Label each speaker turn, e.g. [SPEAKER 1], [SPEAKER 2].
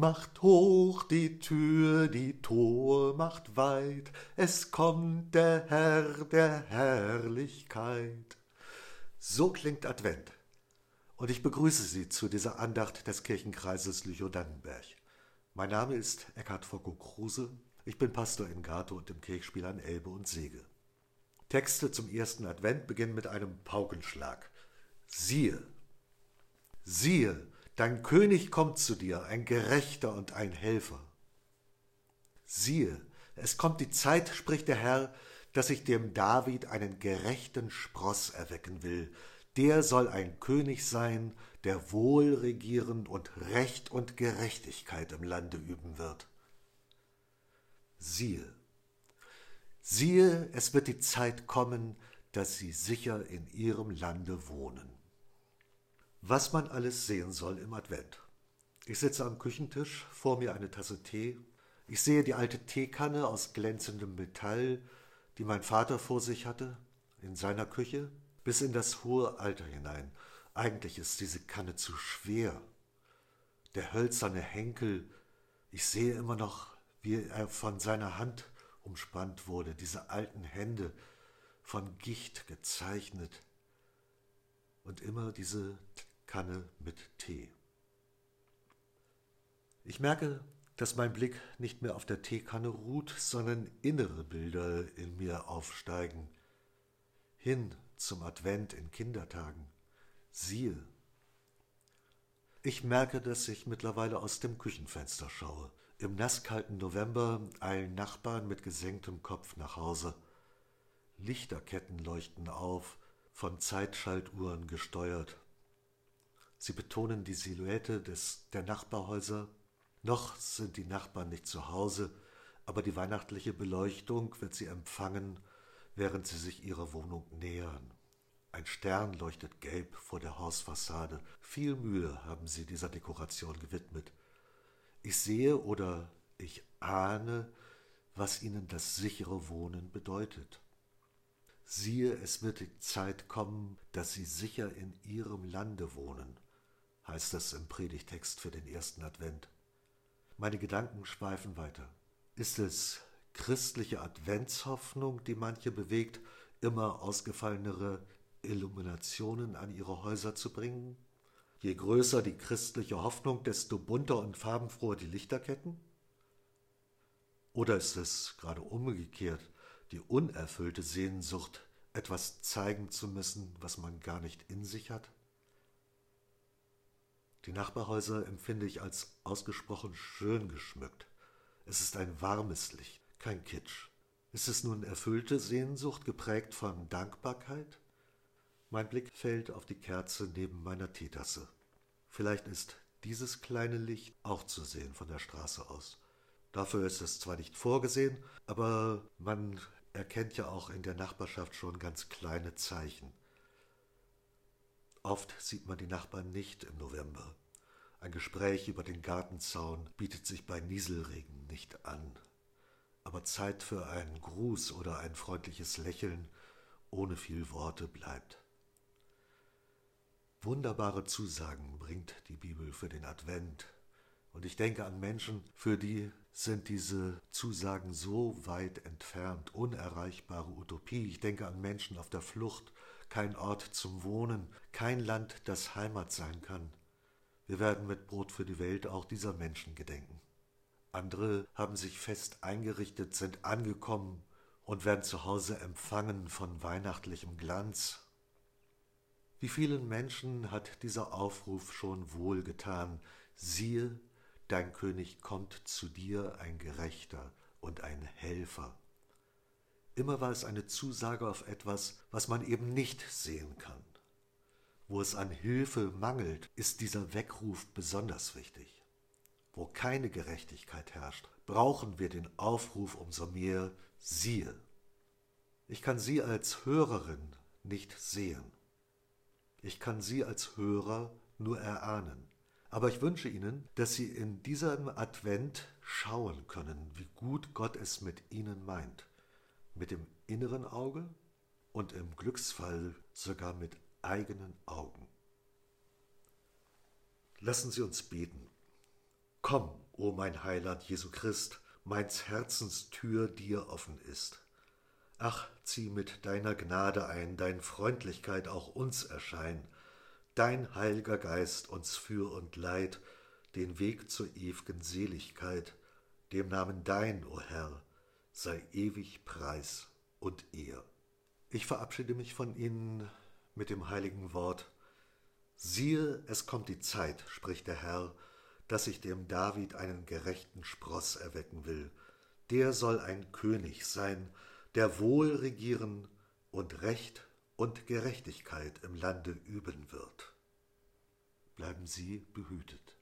[SPEAKER 1] Macht hoch die Tür, die Tor macht weit, es kommt der Herr der Herrlichkeit. So klingt Advent. Und ich begrüße Sie zu dieser Andacht des Kirchenkreises Lüchow-Dannenberg. Mein Name ist Eckhard Focko Kruse. Ich bin Pastor in Gato und im Kirchspiel an Elbe und Sege. Texte zum ersten Advent beginnen mit einem Paukenschlag. Siehe, siehe, dein König kommt zu dir, ein Gerechter und ein Helfer. Siehe, es kommt die Zeit, spricht der Herr, dass ich dem David einen gerechten Spross erwecken will, der soll ein König sein, der wohl regieren und Recht und Gerechtigkeit im Lande üben wird. Siehe, siehe, es wird die Zeit kommen, dass sie sicher in ihrem Lande wohnen. Was man alles sehen soll im Advent. Ich sitze am Küchentisch, vor mir eine Tasse Tee. Ich sehe die alte Teekanne aus glänzendem Metall, die mein Vater vor sich hatte, in seiner Küche bis in das hohe Alter hinein. Eigentlich ist diese Kanne zu schwer. Der hölzerne Henkel, ich sehe immer noch, wie er von seiner Hand umspannt wurde, diese alten Hände, von Gicht gezeichnet. Und immer diese Kanne mit Tee. Ich merke, dass mein Blick nicht mehr auf der Teekanne ruht, sondern innere Bilder in mir aufsteigen. Hin zum Advent in Kindertagen. Siehe. Ich merke, dass ich mittlerweile aus dem Küchenfenster schaue. Im nasskalten November eilen Nachbarn mit gesenktem Kopf nach Hause. Lichterketten leuchten auf, von Zeitschaltuhren gesteuert. Sie betonen die Silhouette des, der Nachbarhäuser. Noch sind die Nachbarn nicht zu Hause, aber die weihnachtliche Beleuchtung wird sie empfangen während sie sich ihrer Wohnung nähern. Ein Stern leuchtet gelb vor der Hausfassade. Viel Mühe haben sie dieser Dekoration gewidmet. Ich sehe oder ich ahne, was ihnen das sichere Wohnen bedeutet. Siehe, es wird die Zeit kommen, dass sie sicher in ihrem Lande wohnen, heißt es im Predigtext für den ersten Advent. Meine Gedanken schweifen weiter. Ist es christliche Adventshoffnung, die manche bewegt, immer ausgefallenere Illuminationen an ihre Häuser zu bringen? Je größer die christliche Hoffnung, desto bunter und farbenfroher die Lichterketten? Oder ist es gerade umgekehrt, die unerfüllte Sehnsucht, etwas zeigen zu müssen, was man gar nicht in sich hat? Die Nachbarhäuser empfinde ich als ausgesprochen schön geschmückt. Es ist ein warmes Licht kein Kitsch. Ist es nun erfüllte Sehnsucht, geprägt von Dankbarkeit? Mein Blick fällt auf die Kerze neben meiner Teetasse. Vielleicht ist dieses kleine Licht auch zu sehen von der Straße aus. Dafür ist es zwar nicht vorgesehen, aber man erkennt ja auch in der Nachbarschaft schon ganz kleine Zeichen. Oft sieht man die Nachbarn nicht im November. Ein Gespräch über den Gartenzaun bietet sich bei Nieselregen nicht an aber Zeit für einen Gruß oder ein freundliches Lächeln ohne viel Worte bleibt. Wunderbare Zusagen bringt die Bibel für den Advent. Und ich denke an Menschen, für die sind diese Zusagen so weit entfernt, unerreichbare Utopie. Ich denke an Menschen auf der Flucht, kein Ort zum Wohnen, kein Land, das Heimat sein kann. Wir werden mit Brot für die Welt auch dieser Menschen gedenken. Andere haben sich fest eingerichtet, sind angekommen und werden zu Hause empfangen von weihnachtlichem Glanz. Wie vielen Menschen hat dieser Aufruf schon wohlgetan, siehe, dein König kommt zu dir, ein Gerechter und ein Helfer. Immer war es eine Zusage auf etwas, was man eben nicht sehen kann. Wo es an Hilfe mangelt, ist dieser Weckruf besonders wichtig. Wo keine Gerechtigkeit herrscht, brauchen wir den Aufruf umso mehr, siehe. Ich kann Sie als Hörerin nicht sehen. Ich kann Sie als Hörer nur erahnen. Aber ich wünsche Ihnen, dass Sie in diesem Advent schauen können, wie gut Gott es mit Ihnen meint. Mit dem inneren Auge und im Glücksfall sogar mit eigenen Augen. Lassen Sie uns beten. Komm, o mein Heiland Jesu Christ, meins Herzens Tür dir offen ist. Ach, zieh mit deiner Gnade ein, dein Freundlichkeit auch uns erschein, dein heilger Geist uns für und leid, den Weg zur ew'gen Seligkeit, dem Namen dein, o Herr, sei ewig Preis und Ehr. Ich verabschiede mich von Ihnen mit dem heiligen Wort. Siehe, es kommt die Zeit, spricht der Herr, dass ich dem David einen gerechten Spross erwecken will. Der soll ein König sein, der wohl regieren und Recht und Gerechtigkeit im Lande üben wird. Bleiben Sie behütet.